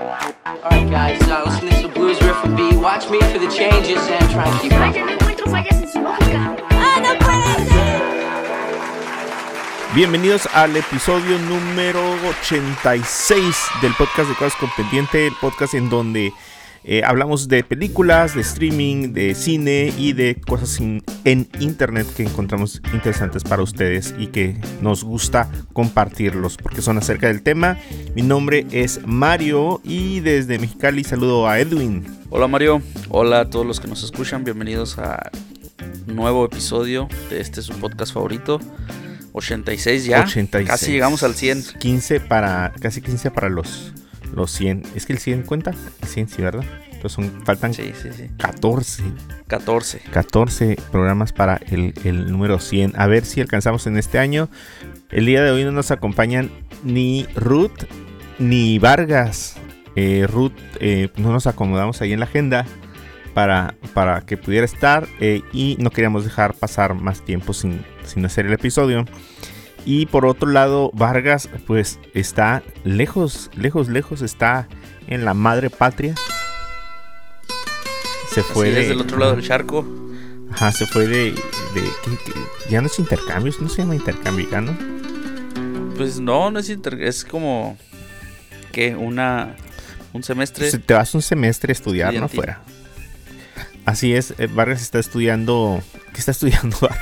Alright, guys, uh, listen to this blues riff and B. Watch me for the changes and try and keep up. Vaya, no encuentro fallas en su lógica. ¡Ah, no puede ser! Bienvenidos al episodio número 86 del podcast de Cosas con Pendiente, el podcast en donde eh, hablamos de películas, de streaming, de cine y de cosas in- en internet que encontramos interesantes para ustedes y que nos gusta compartirlos porque son acerca del tema. Mi nombre es Mario y desde Mexicali saludo a Edwin. Hola Mario, hola a todos los que nos escuchan, bienvenidos a un nuevo episodio de este su podcast favorito. 86 ya, 86. casi llegamos al 100. 15 para, casi 15 para los, los 100. Es que el 100 cuenta, el 100 sí, ¿verdad? Entonces son, faltan Sí, sí, sí. 14. 14. 14 programas para el, el número 100. A ver si alcanzamos en este año. El día de hoy no nos acompañan ni Ruth ni Vargas. Eh, Ruth, eh, no nos acomodamos ahí en la agenda para, para que pudiera estar eh, y no queríamos dejar pasar más tiempo sin, sin hacer el episodio. Y por otro lado, Vargas pues está lejos, lejos, lejos, está en la madre patria. Se Así fue es, de- del otro lado del charco. Ajá, se fue de. de ya no es intercambio, no se llama intercambio, ya no. Pues no, no es inter- es como que una un semestre. Se- te vas un semestre a estudiar, ¿no? Estudiantil. Fuera. Así es, eh, Vargas está estudiando. ¿Qué está estudiando Vargas?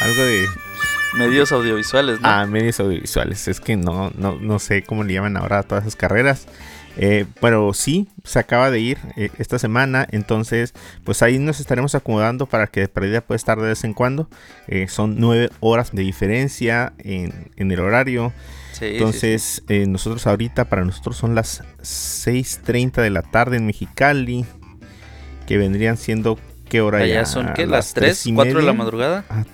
Algo de. Medios audiovisuales, ¿no? Ah, medios audiovisuales. Es que no, no, no sé cómo le llaman ahora a todas esas carreras. Eh, pero sí, se acaba de ir eh, esta semana, entonces pues ahí nos estaremos acomodando para que de perdida pueda estar de vez en cuando. Eh, son nueve horas de diferencia en, el horario. Entonces sí, eh, nosotros ahorita, para nosotros son las 6.30 de la tarde en Mexicali, que vendrían siendo, ¿qué hora Allá son ¿qué? las 3, 3 y 4 de la madrugada. Ah,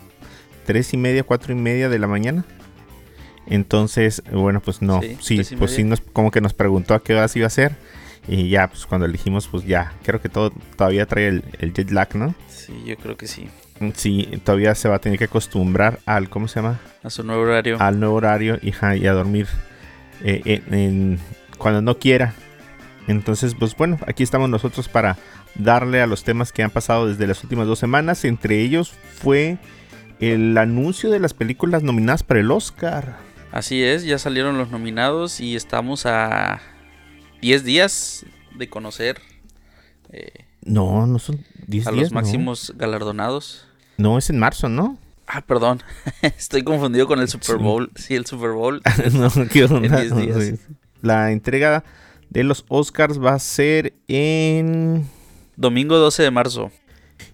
3 y media, 4 y media de la mañana. Entonces, bueno, pues no, sí, sí pues sí, nos, como que nos preguntó a qué horas iba a hacer Y ya, pues cuando elegimos, pues ya, creo que todo todavía trae el, jet lag, ¿no? Sí, yo creo que sí. Sí, todavía se va a tener que acostumbrar al, ¿cómo se llama? A su nuevo horario. Al nuevo horario y, y a dormir eh, cuando no quiera. Entonces, pues bueno, aquí estamos nosotros para darle a los temas que han pasado desde las últimas dos semanas. Entre ellos fue el anuncio de las películas nominadas para el Oscar. Así es, ya salieron los nominados y estamos a 10 días de conocer eh, No, no son 10 a días. los máximos galardonados. No. es en marzo, ¿no? Ah, perdón, estoy confundido con el Super. Bowl. Sí, el Super Bowl. no, qué onda. 10 días. La entrega de los Oscars va a ser en Domingo 12 de marzo.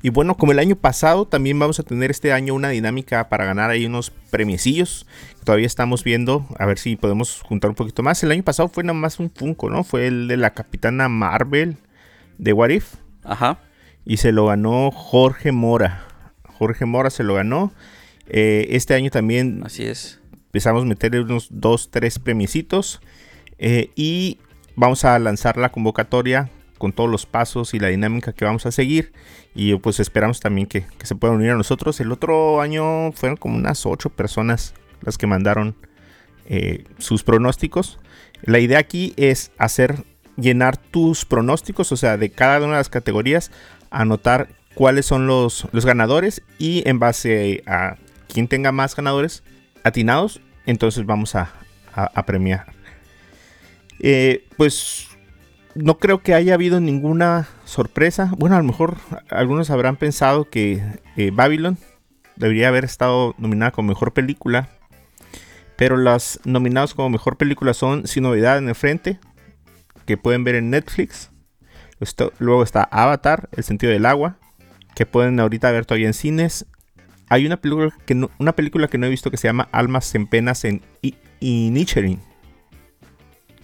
Y bueno, como el año pasado, también vamos a tener este año una dinámica para ganar ahí unos premiecillos. Todavía estamos viendo a ver si podemos juntar un poquito más. El año pasado fue nada más un Funko, ¿no? Fue el de la Capitana Marvel de What If. Ajá. Y se lo ganó Jorge Mora. Jorge Mora se lo ganó. Eh, este año también Así es. empezamos a meterle unos dos, tres premiecitos. Eh, y vamos a lanzar la convocatoria con todos los pasos y la dinámica que vamos a seguir. Y pues esperamos también que, se puedan unir a nosotros. El otro año fueron como unas ocho personas las que mandaron eh, sus pronósticos. La idea aquí es hacer llenar tus pronósticos, o sea, de cada una de las categorías, anotar cuáles son los, los ganadores y en base a quien tenga más ganadores atinados, entonces vamos a premiar. Eh, pues no creo que haya habido ninguna sorpresa. Bueno, a lo mejor algunos habrán pensado que eh, Babylon debería haber estado nominada como mejor película. Pero las nominadas como mejor película son Sin Novedad en el Frente, que pueden ver en Netflix. Luego está Avatar, El Sentido del Agua, que pueden ahorita ver todavía en cines. Hay una película que no, una película que no he visto que se llama Almas en Penas en I- Inisherin.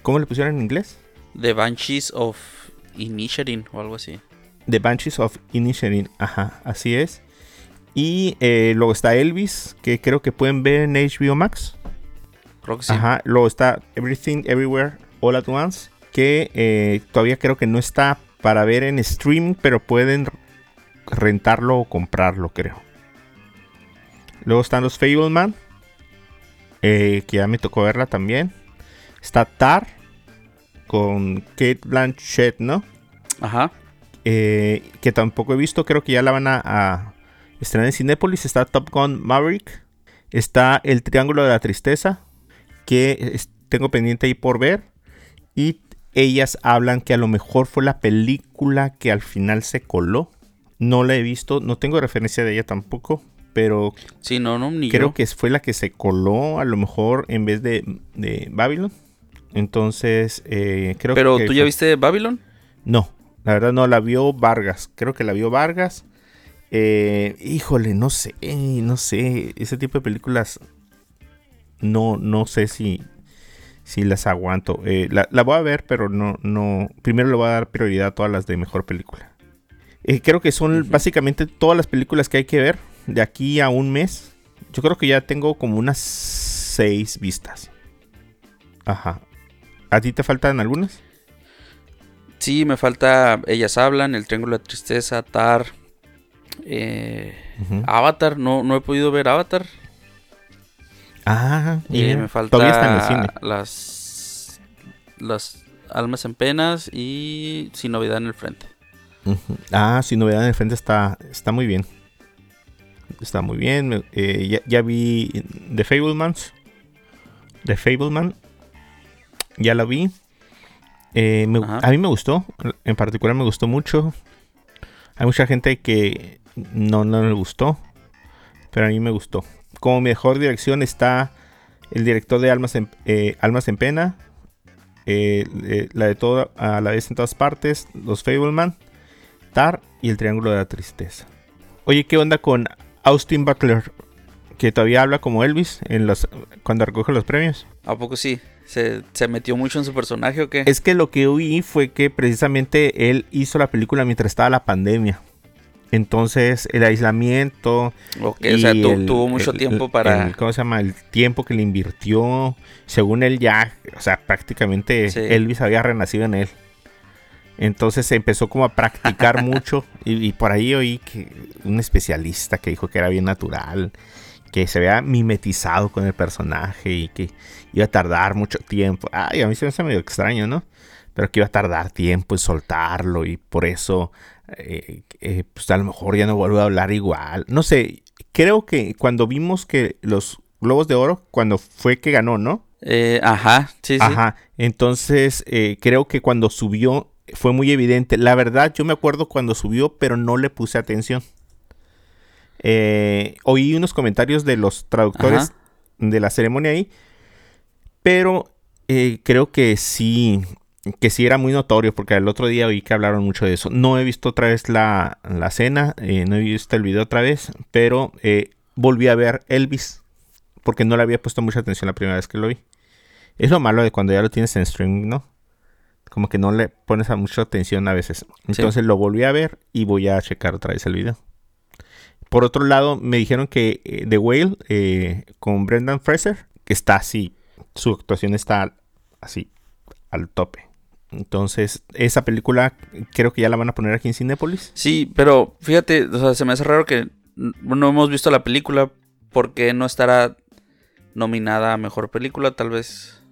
¿Cómo le pusieron en inglés? The Banshees of Inisherin o algo así. The Banshees of Inisherin. Ajá, así es. Y eh, luego está Elvis, que creo que pueden ver en HBO Max. Creo que sí. Ajá, luego está Everything Everywhere All at Once, que eh, todavía creo que no está para ver en streaming, pero pueden rentarlo o comprarlo, creo. Luego están los Fableman, eh, que ya me tocó verla también. Está Tar con Kate Blanchett, ¿no? Ajá. Eh, que tampoco he visto, creo que ya la van a, a estrenar en Cinépolis. Está Top Gun Maverick. Está El Triángulo de la Tristeza, que tengo pendiente ahí por ver. Y ellas hablan que a lo mejor fue la película que al final se coló. No la he visto, no tengo referencia de ella tampoco, pero Sí, no, no, creo yo. que fue la que se coló a lo mejor en vez de, de Babylon. Entonces, eh, creo Pero que... tú ya viste Babylon? No, la verdad no, la vio Vargas. Creo que la vio Vargas. Eh, híjole, no sé, no sé. Ese tipo de películas no, no sé si, si las aguanto. Eh, la, la voy a ver, pero no, no. Primero le voy a dar prioridad a todas las de mejor película. Eh, creo que son básicamente todas las películas que hay que ver de aquí a un mes. Yo creo que ya tengo como unas seis vistas. Ajá. ¿A ti te faltan algunas? Sí, me falta Ellas Hablan, El Triángulo de Tristeza, Tar, eh. Avatar. No, no he podido ver Avatar. Ah, Y mira, me falta todavía está en el cine. las las almas en penas y sin novedad en el frente. Ah, sin novedad en el frente está, está muy bien. Está muy bien. eh, ya, ya vi The Fablemans. The Fableman. Ya la vi. Eh, me- a mí me gustó. En particular me gustó mucho. Hay mucha gente que no, no le gustó. Pero a mí me gustó. Como mejor dirección está el director de Almas en, eh, Almas en Pena. eh, la de todo a la vez en todas partes. Los Fableman. Tar y el Triángulo de la Tristeza. Oye, ¿qué onda con Austin Butler? Que todavía habla como Elvis en los, cuando recoge los premios. ¿A poco sí? ¿Se, se metió mucho en su personaje o qué? Es que lo que oí fue que precisamente él hizo la película mientras estaba la pandemia. Entonces, el aislamiento. Ok, o sea, y tu- el- tuvo mucho el- tiempo para... el- ¿Cómo se llama? El tiempo que le invirtió. Según él, ya. O sea, prácticamente Sí. Elvis había renacido en él. Entonces se empezó como a practicar mucho. Y, y por ahí oí que un especialista que dijo que era bien natural. Que se había mimetizado con el personaje y que iba a tardar mucho tiempo. Ay, a mí se me hace medio extraño, ¿no? Pero que iba a tardar tiempo en soltarlo y por eso, eh, eh, pues a lo mejor ya no vuelve a hablar igual. No sé, creo que cuando vimos que los Globos de Oro, cuando fue que ganó, ¿no? Eh, ajá, sí, sí. Ajá, entonces eh, creo que cuando subió fue muy evidente. La verdad, yo me acuerdo cuando subió, pero no le puse atención. Eh, oí unos comentarios de los traductores Ajá. de la ceremonia ahí, pero eh, creo que sí, que sí era muy notorio, porque el otro día oí que hablaron mucho de eso. No he visto otra vez la, la cena, eh, no he visto el video otra vez, pero volví a ver Elvis, porque no le había puesto mucha atención la primera vez que lo vi. Es lo malo de cuando ya lo tienes en streaming, ¿no? Como que no le pones a mucha atención a veces. Entonces lo volví a ver y voy a checar otra vez el video. Por otro lado, me dijeron que eh, The Whale eh, con Brendan Fraser, que está así, su actuación está así, al tope. Entonces, esa película creo que ya la van a poner aquí en Cinépolis. Sí, pero fíjate, o sea, se me hace raro que no hemos visto la película porque no estará nominada a mejor película, tal vez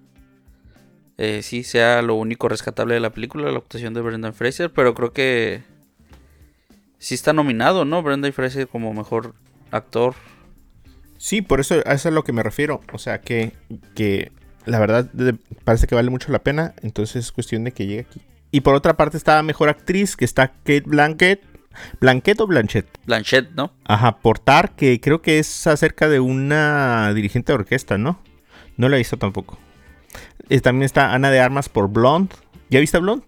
eh, sí sea lo único rescatable de la película, la actuación de Brendan Fraser, pero creo que sí está nominado, ¿no? Brendan Fraser como mejor actor. Sí, por eso a eso es a lo que me refiero. O sea, que, que la verdad parece que vale mucho la pena. Entonces es cuestión de que llegue aquí. Y por otra parte está mejor actriz, que está Kate Blanket. ¿Blanquet o Blanchett? Blanchett, ¿no? Ajá, Portar, que creo que es acerca de una dirigente de orquesta, ¿no? No la he visto tampoco. Eh, también está Ana de Armas por Blonde. ¿Ya viste Blonde?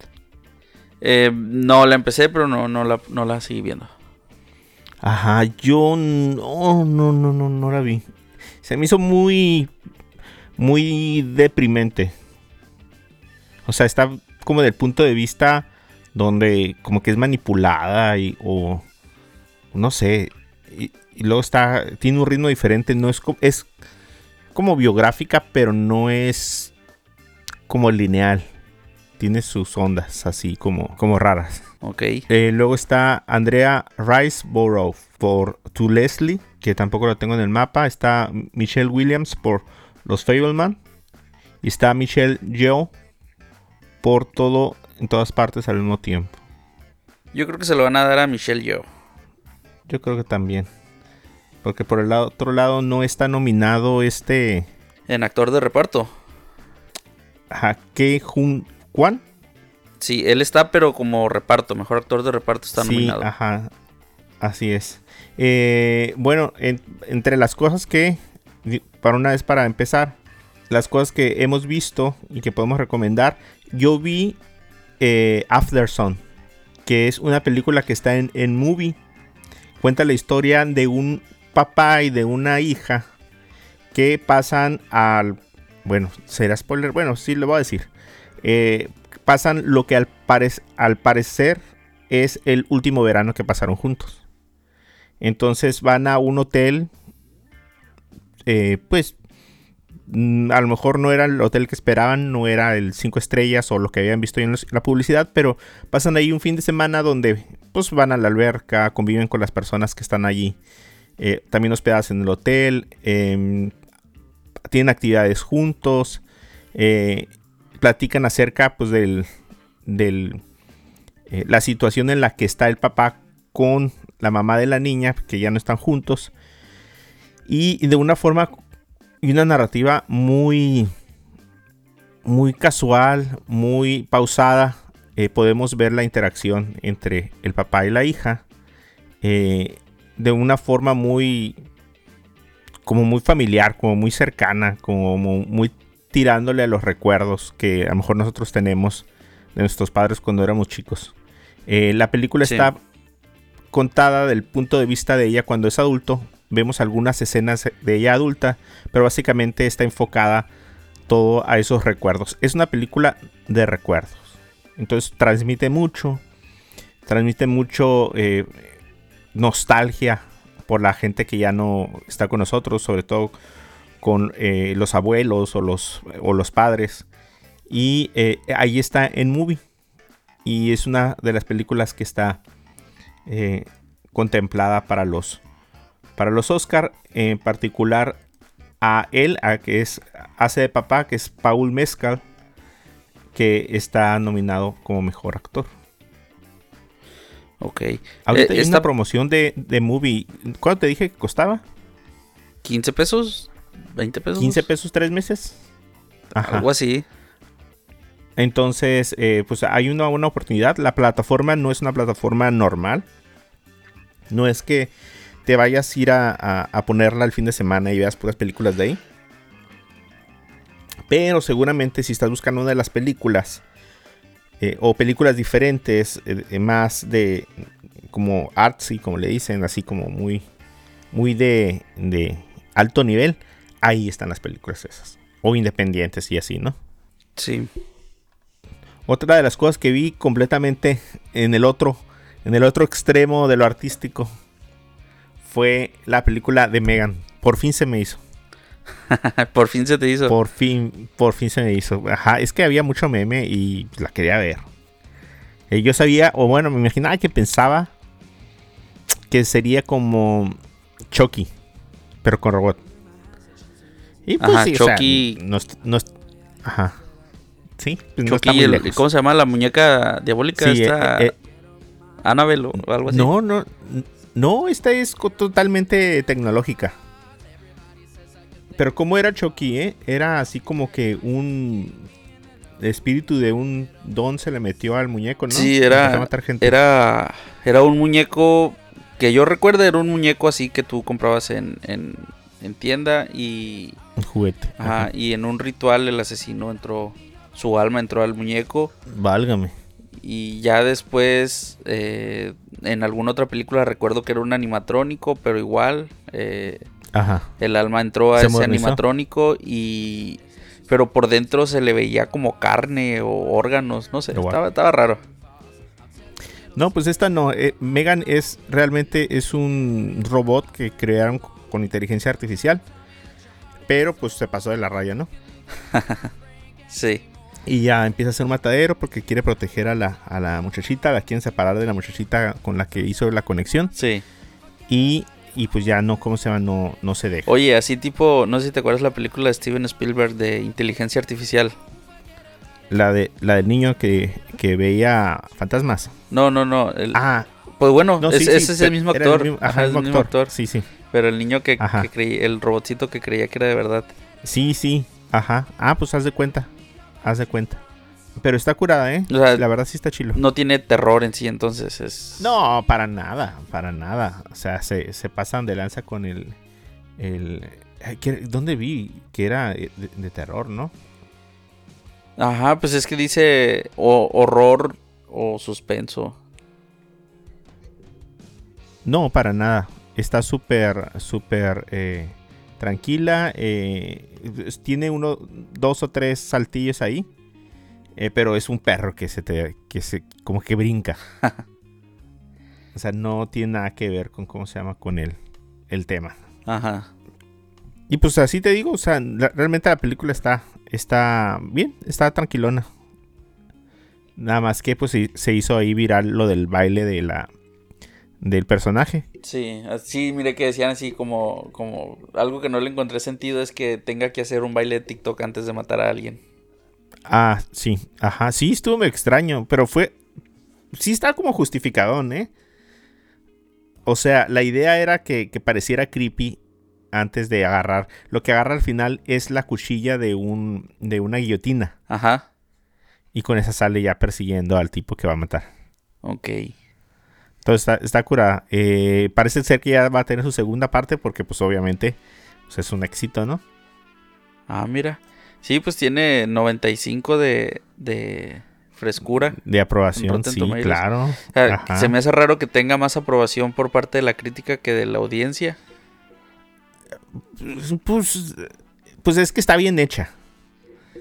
Eh, no, la empecé, pero no, no, la, no la seguí viendo. Ajá, yo no, no, no, no, no la vi. Se me hizo muy, muy deprimente. O sea, está como del punto de vista donde como que es manipulada y o no sé. Y, y luego está, tiene un ritmo diferente, no es es como biográfica, pero no es como lineal. Tiene sus ondas así como, como raras. Ok. Eh, luego está Andrea Riceborough por To Leslie, que tampoco lo tengo en el mapa. Está Michelle Williams por Los Fableman. Y está Michelle Yeoh por todo, en todas partes al mismo tiempo. Yo creo que se lo van a dar a Michelle Yeoh. Yo creo que también. Porque por el lado, otro lado no está nominado este... En actor de reparto. Jaque Jun Kwan. Sí, él está, pero como reparto, mejor actor de reparto está Sí, nominado. ajá. Así es. Eh, bueno, en- entre las cosas que, para una vez para empezar, las cosas que hemos visto y que podemos recomendar, yo vi eh, After Sun, que es una película que está en, en movie. Cuenta la historia de un papá y de una hija que pasan al... Bueno, será spoiler. Bueno, sí le voy a decir. Eh, pasan lo que al, parec- al parecer es el último verano que pasaron juntos. Entonces van a un hotel. eh, pues mm, a lo mejor no era el hotel que esperaban, no era el 5 estrellas o lo que habían visto en la publicidad, pero pasan ahí un fin de semana donde pues van a la alberca, conviven con las personas que están allí, eh, también hospedadas en el hotel, em, tienen actividades juntos, platican acerca pues del, del eh, la situación en la que está el papá con la mamá de la niña, que ya no están juntos, y de una forma y una narrativa muy muy casual, muy pausada, eh, podemos ver la interacción entre el papá y la hija eh, de una forma muy como muy familiar, como muy cercana, como muy tirándole a los recuerdos que a lo mejor nosotros tenemos de nuestros padres cuando éramos chicos. Eh, la película Sí. está contada del punto de vista de ella cuando es adulto. Vemos algunas escenas de ella adulta, pero básicamente está enfocada todo a esos recuerdos. Es una película de recuerdos. Entonces transmite mucho, transmite mucho eh, nostalgia por la gente que ya no está con nosotros, sobre todo con eh, los abuelos o los, o los padres. Y eh, ahí está en movie. Y es una de las películas que está eh, contemplada para los, para los Oscar. En particular a él, a que es hace de papá, que es Paul Mescal, que está nominado como mejor actor. Ok. Ahorita Eh, hay esta- una promoción de, de movie. ¿Cuánto te dije que costaba? 15 pesos, 20 pesos. 15 pesos tres meses. Ajá. Algo así. Entonces, eh, pues hay una buena oportunidad. La plataforma no es una plataforma normal. No es que te vayas a ir a, a- a ponerla el fin de semana y veas puras películas de ahí. Pero seguramente si estás buscando una de las películas eh, o películas diferentes, eh, eh, más de como artsy, como le dicen, así como muy, muy de, de alto nivel, ahí están las películas esas. O independientes y así, ¿no? Sí. Otra de las cosas que vi completamente en el otro, en el otro extremo de lo artístico, fue la película de Megan. Por fin se me hizo. Por fin se te hizo. Por fin, por fin se me hizo. Ajá, es que había mucho meme y la quería ver. Eh, yo sabía, o bueno, me imaginaba que pensaba que sería como Chucky, pero con robot. Y pues Ajá, sí, o sea, Chucky- no no ajá. Sí, pues no está el-. ¿cómo se llama? La muñeca diabólica. Sí, esta eh, eh, Annabelle o algo así. No, no, no, esta es totalmente tecnológica. Pero como era Chucky, ¿eh? Era así como que un espíritu de un don se le metió al muñeco, ¿no? Sí, a era, matar gente. era, era un muñeco que yo recuerdo, era un muñeco así que tú comprabas en, en, en tienda y, un juguete. ajá, Ajá. y en un ritual el asesino entró, su alma entró al muñeco Válgame. y ya después eh, en alguna otra película recuerdo que era un animatrónico, pero igual eh, Ajá. el alma entró a Se ese modernizó. animatrónico y... Pero por dentro se le veía como carne o órganos, no sé, estaba, estaba raro. No, pues esta no. eh, Megan es realmente es un robot que crearon con inteligencia artificial. Pero pues se pasó de la raya, ¿no? Sí. Y ya empieza a ser un matadero porque quiere proteger a la, a la muchachita. La quieren separar de la muchachita con la que hizo la conexión. Sí. Y, y pues ya no, ¿cómo se llama? No, no se deja. Oye, así tipo, no sé si te acuerdas la película de Steven Spielberg de inteligencia artificial. La, de, la del niño que, que veía fantasmas. No, no, no. el- Ah, pues bueno, no, es- sí, ese es el mismo actor. mismo- Ajá, el mismo actor. Sí, sí. Pero el niño que, que creí, el robotcito que creía que era de verdad. Sí, sí. Ajá. Ah, pues haz de cuenta. Haz de cuenta. Pero está curada, ¿eh? O sea, la verdad sí está chilo. No tiene terror en sí, entonces es. No, para nada, para nada. O sea, se, se pasan de lanza con el... el ay, ¿qué- ¿Dónde vi? Que era de, de terror, ¿no? Ajá, pues es que dice o- horror o suspenso. No, para nada. Está súper, súper eh, tranquila. eh, tiene uno, dos o tres saltillos ahí. eh, pero es un perro que se te, que se, como que brinca. o sea, no tiene nada que ver con cómo se llama con el, el tema. Ajá. Y pues así te digo, o sea, la- realmente la película está, está bien, está tranquilona. Nada más que pues se hizo ahí viral lo del baile de la del personaje. Sí, así miré que decían así como, como algo que no le encontré sentido es que tenga que hacer un baile de TikTok antes de matar a alguien. Ah, sí, ajá, sí, estuvo muy extraño, pero fue, sí está como justificadón, ¿eh? O sea, la idea era que, que pareciera creepy antes de agarrar. Lo que agarra al final es la cuchilla de un, de una guillotina. Ajá. Y con esa sale ya persiguiendo al tipo que va a matar. Ok. Entonces está, está curada. Eh, parece ser que ya va a tener su segunda parte porque pues obviamente pues, es un éxito, ¿no? Ah, mira. Sí, pues tiene 95 de, de frescura. De aprobación, sí, Tomatoes. claro. O sea, Ajá. se me hace raro que tenga más aprobación por parte de la crítica que de la audiencia. Pues, pues es que está bien hecha.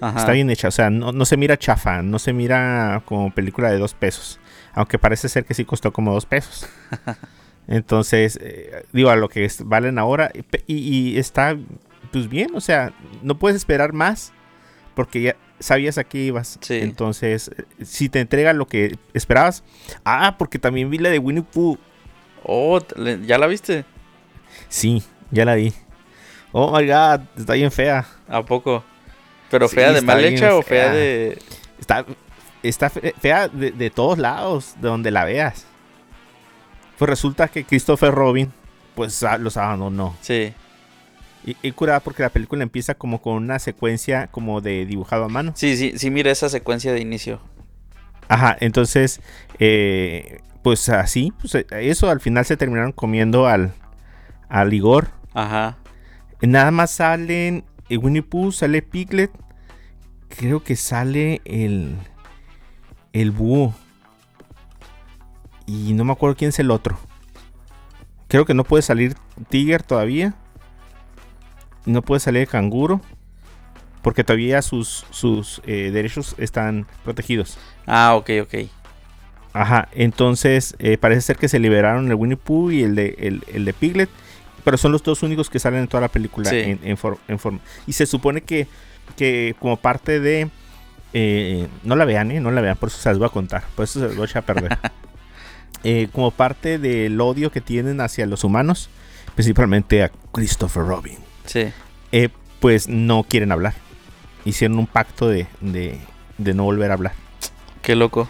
Ajá. Está bien hecha. O sea, no, no se mira chafa, no se mira como película de dos pesos. Aunque parece ser que sí costó como dos pesos. Entonces, eh, digo, a lo que es- valen ahora. y pe- Y, y está, pues bien, o sea, no puedes esperar más porque ya sabías a qué ibas. Sí. Entonces, si te entrega lo que esperabas. Ah, porque también vi la de Winnie Pooh. Oh, ¿ya la viste? Sí, ya la vi. Oh my god, está bien fea. ¿A poco? ¿Pero Sí, fea de mal hecha o fea fea. de...? Está, está fe- fea de, de todos lados, de donde la veas. Pues resulta que Christopher Robin, pues a- los abandonó. Sí. Y, y curada porque la película empieza como con una secuencia como de dibujado a mano. Sí, sí, sí, mira esa secuencia de inicio. Ajá, entonces, eh, pues así, pues eh, eso al final se terminaron comiendo al, al Igor. Ajá. Nada más salen eh, Winnie Pooh, sale Piglet. Creo que sale el. El búho. Y no me acuerdo quién es el otro. Creo que no puede salir Tiger todavía. No puede salir el canguro. Porque todavía sus, sus eh, derechos están protegidos. Ah, ok, ok. Ajá, entonces eh, parece ser que se liberaron el Winnie Pooh y el de, el, el de Piglet. Pero son los dos únicos que salen en toda la película Sí. en, en for- en forma. Y se supone que, que como parte de... eh, no la vean, ¿eh? No la vean, por eso se las voy a contar. Por eso se las voy a perder. Eh, como parte del odio que tienen hacia los humanos, principalmente a Christopher Robin, Sí. eh, pues no quieren hablar. Hicieron un pacto de, de, de no volver a hablar. Qué loco.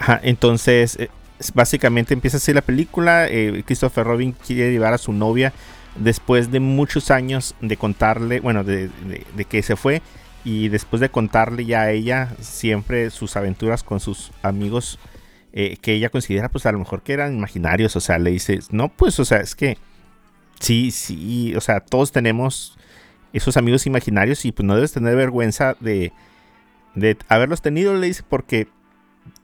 Ajá, entonces, eh, básicamente empieza así la película. Christopher Robin quiere llevar a su novia después de muchos años de contarle, bueno, de, de- de que se fue. Y después de contarle ya a ella siempre sus aventuras con sus amigos eh, que ella considera pues a lo mejor que eran imaginarios. O sea, le dice, no, pues, o sea, es que sí, sí, o sea, todos tenemos esos amigos imaginarios y pues no debes tener vergüenza de, de haberlos tenido, le dice, porque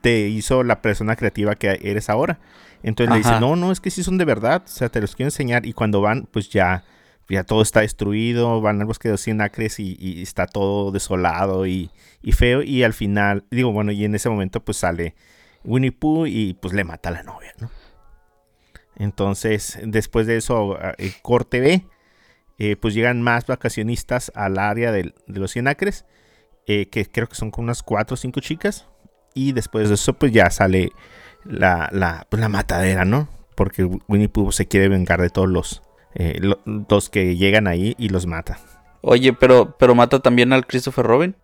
te hizo la persona creativa que eres ahora. Entonces le dice, no, no, es que sí son de verdad, o sea, te los quiero enseñar. Y cuando van, pues ya, ya todo está destruido, van al bosque de los 100 acres y, está todo desolado y, y feo. Y al final, digo, bueno, y en ese momento pues sale Winnie Pooh y pues le mata a la novia, ¿no? Entonces, después de eso, a- el corte B, eh, pues llegan más vacacionistas al área del- de los 100 acres, eh, que creo que son como unas 4 o 5 chicas. Y después de eso, pues ya sale la, la, pues, la matadera, ¿no? Porque Winnie Pooh se quiere vengar de todos los, eh, lo- los que llegan ahí y los mata. Oye, pero, pero mata también al Christopher Robin.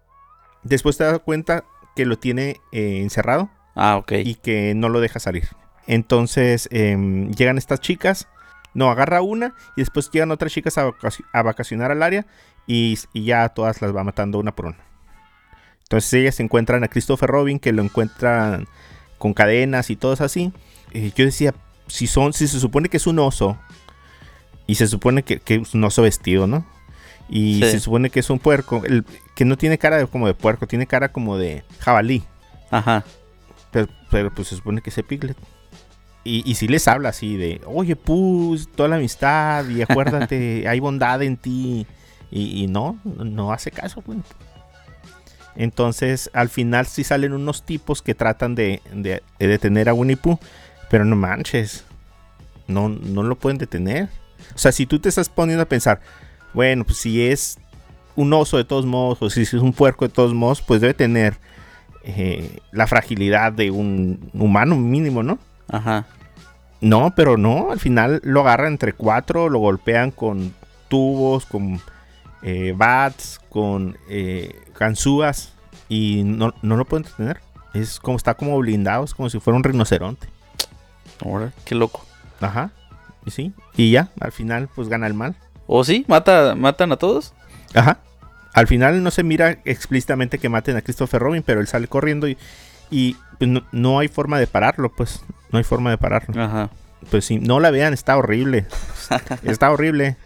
Después te das cuenta que lo tiene eh, encerrado Ah, ok. y que no lo deja salir. Entonces em, llegan estas chicas, no, agarra una y después llegan otras chicas a, vacaci- a vacacionar al área y, y ya a todas las va matando una por una. Entonces ellas encuentran a Christopher Robin que lo encuentran con cadenas y todo así. Eh, yo decía, si son, si se supone que es un oso y se supone que, un oso vestido, ¿no? Y Sí. se supone que es un puerco, el, que no tiene cara de- como de puerco, tiene cara como de jabalí. Ajá. Pero, pero, pues se supone que es Piglet. Y, y si les habla así de, oye, pues, toda la amistad y acuérdate, hay bondad en ti. Y, y no, no hace caso, güey. Entonces, al final sí salen unos tipos que tratan de, de- de detener a Winnie Pooh. Pero no manches. No, no lo pueden detener. O sea, si tú te estás poniendo a pensar, bueno, pues si es un oso de todos modos, o si es un puerco de todos modos, pues debe tener eh, la fragilidad de un humano mínimo, ¿no? Ajá. No, pero no, al final lo agarran entre cuatro, lo golpean con tubos, con eh, bats, con eh, ganzúas y no, no lo pueden detener. Es como está como blindado, es como si fuera un rinoceronte. Ahora, qué loco. Ajá. Y sí. Y ya, al final pues gana el mal. ¿O sí? ¿Mata, ¿Matan a todos? Ajá. Al final no se mira explícitamente que maten a Christopher Robin, pero él sale corriendo y, y pues, no, no hay forma de pararlo, pues. No hay forma de pararlo. Ajá. Pues si no la vean, está horrible. está horrible.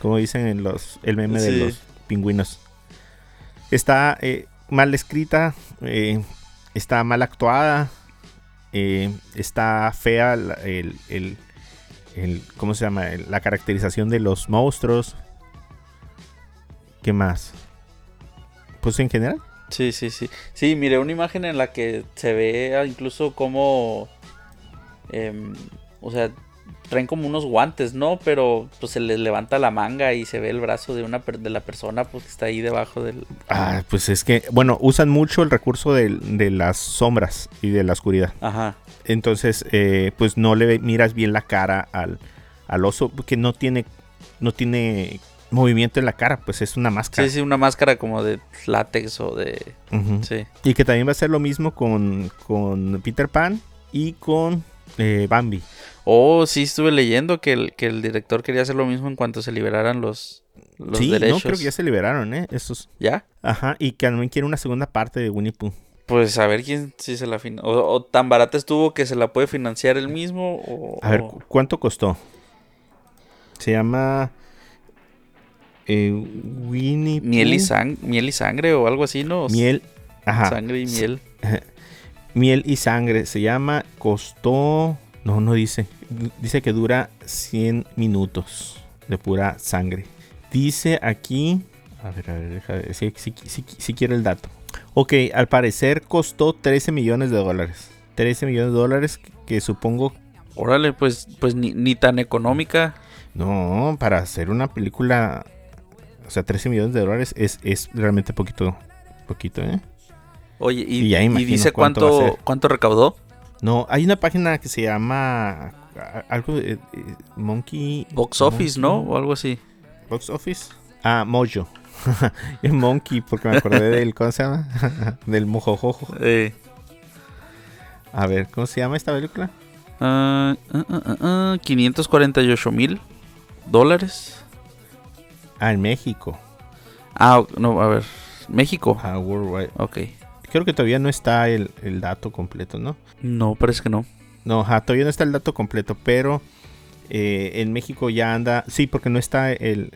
Como dicen en los, el meme de Sí. los pingüinos. Está eh, mal escrita. eh, está mal actuada. eh, está fea el- el- ¿Cómo se llama? La caracterización de los monstruos. ¿Qué más? Pues en general. Sí, sí, sí. Sí, miré una imagen en la que se ve ah, incluso como... em, o sea, traen como unos guantes, ¿no? Pero pues se les levanta la manga y se ve el brazo de una per- de la persona pues que está ahí debajo del... Ah, pues es que, bueno, usan mucho el recurso del- de las sombras y de la oscuridad. Ajá. Entonces, eh, pues no le miras bien la cara al, al oso, porque no tiene, no tiene movimiento en la cara, pues es una máscara. Sí, sí, una máscara como de látex o de... Sí. Y que también va a ser lo mismo con, con Peter Pan y con eh, Bambi. Oh, sí, estuve leyendo que el, que el director quería hacer lo mismo en cuanto se liberaran los, los sí, derechos. no, creo que ya se liberaron, ¿eh? Esos. ¿Ya? Ajá, y que también quiere una segunda parte de Winnie Pooh. Pues a ver quién sí se la financia. O, o tan barata estuvo que se la puede financiar él mismo. O, A ver, o- ¿cu- ¿cuánto costó? Se llama eh, Winnie miel, y Pooh. sang- miel y sangre o algo así, ¿no? Miel. Ajá. Sangre y miel. Miel y sangre. Se llama. Costó. No, no dice. Dice que dura 100 minutos de pura sangre. Dice aquí. A ver, a ver, deja ver si, si, si- si quiere el dato. Ok, al parecer costó 13 millones de dólares. 13 millones de dólares que, que supongo. Órale, pues, pues ni, ni tan económica. No, para hacer una película. O sea, 13 millones de dólares es, es realmente poquito. Poquito, ¿eh? Oye, y, dice cuánto cuánto recaudó. No, hay una página que se llama. Algo de. eh, Monkey. Box Office, ¿no? O algo así. Box Office. Ah, Mojo. Monkey, porque me acordé del. ¿Cómo se llama? del mojojojo. Eh, A ver, ¿cómo se llama esta película? ah, ah, ah, 548 mil dólares. Ah, en México. Ah, no, a ver. México. Ah, Worldwide. Ok. Creo que todavía no está el, el dato completo, ¿no? No, parece que no. No, ajá, todavía no está el dato completo, pero eh, en México ya anda. Sí, porque no está el.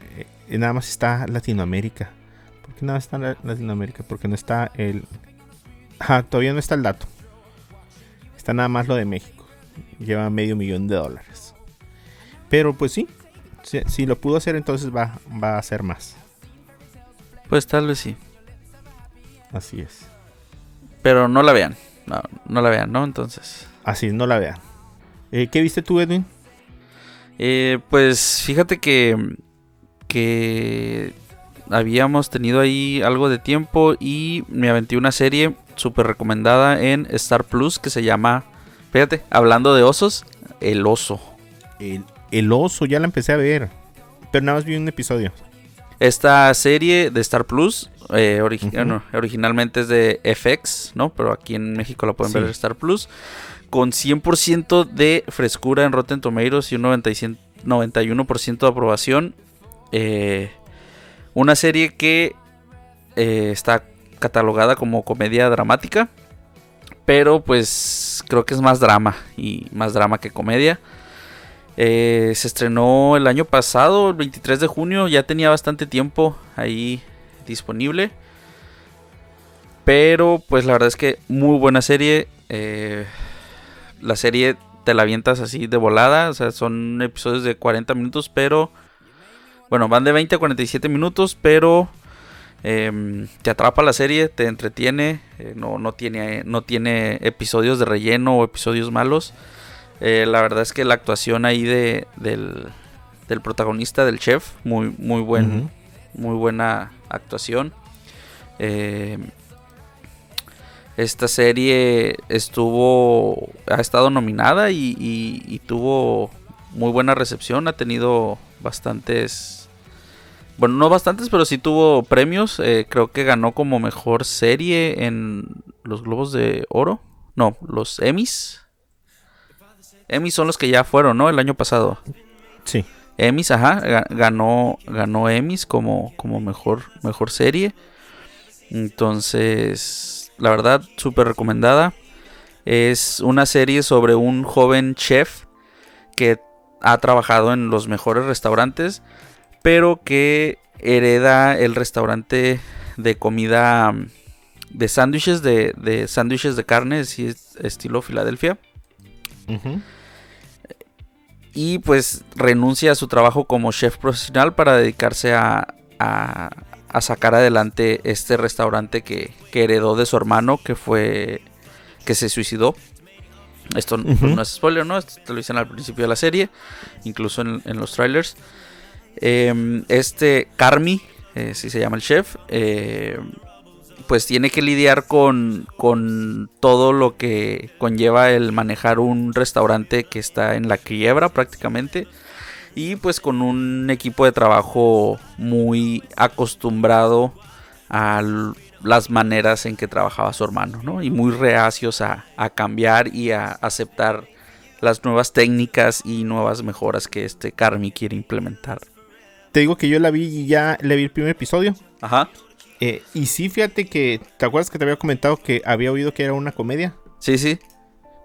eh, nada más está Latinoamérica. ¿Por qué nada más está la- Latinoamérica? Porque no está el. Ajá, todavía no está el dato. Está nada más lo de México. Lleva medio millón de dólares. Pero pues sí. Si, si lo pudo hacer, entonces va, va a hacer más. Pues tal vez sí. Así es. Pero no la vean. No, no la vean, ¿no? Entonces. Así no la vean. Eh, ¿Qué viste tú, Edwin? Eh, pues fíjate que. Que. Habíamos tenido ahí algo de tiempo y me aventé una serie súper recomendada en Star Plus que se llama. Fíjate, hablando de osos, El Oso. El, el oso, ya la empecé a ver. Pero nada más vi un episodio. Esta serie de Star Plus, eh, bueno, originalmente es de FX, ¿no? Pero aquí en México la pueden ver en Star Plus. Con 100% de frescura en Rotten Tomatoes y un 96 91% de aprobación. Eh, una serie que eh, está catalogada como comedia dramática. Pero pues creo que es más drama y más drama que comedia. Eh, se estrenó el año pasado, el 23 de junio, ya tenía bastante tiempo ahí disponible. Pero pues la verdad es que muy buena serie. eh, la serie te la avientas así de volada, o sea, son episodios de 40 minutos, pero... Bueno, van de 20 a 47 minutos, pero em, te atrapa la serie, te entretiene, eh, no, no, tiene, no tiene episodios de relleno o episodios malos. Eh, la verdad es que la actuación ahí de, del, del protagonista, del chef, muy, muy, buen, muy buena actuación. Eh, esta serie estuvo, ha estado nominada y, y- y tuvo muy buena recepción, ha tenido bastantes, bueno, no bastantes, pero sí tuvo premios. eh, creo que ganó como mejor serie en los Globos de Oro, no, los Emmys. Emmys son los que ya fueron, ¿no? El año pasado. Sí. Emmys, ajá, ga- ganó, ganó Emmys como, como mejor, mejor serie. Entonces, la verdad, súper recomendada. Es una serie sobre un joven chef que ha trabajado en los mejores restaurantes, pero que hereda el restaurante de comida mm, de sándwiches de, de sándwiches de carne, estilo Filadelfia Y pues renuncia a su trabajo como chef profesional para dedicarse a, a- a sacar adelante este restaurante que, que heredó de su hermano que fue que se suicidó. Esto Ujú. no es spoiler, ¿no? Esto te lo dicen al principio de la serie, incluso en, en los trailers. Em, este Carmi, eh, si se llama el chef, eh, pues tiene que lidiar con, con todo lo que conlleva el manejar un restaurante que está en la quiebra prácticamente. Y pues con un equipo de trabajo muy acostumbrado a las maneras en que trabajaba su hermano, ¿no? Y muy reacios a, a cambiar y a aceptar las nuevas técnicas y nuevas mejoras que este Carmi quiere implementar. Te digo que yo la vi y ya le vi el primer episodio. Ajá. Eh, y sí, fíjate que. ¿Te acuerdas que te había comentado que había oído que era una comedia? Sí, sí.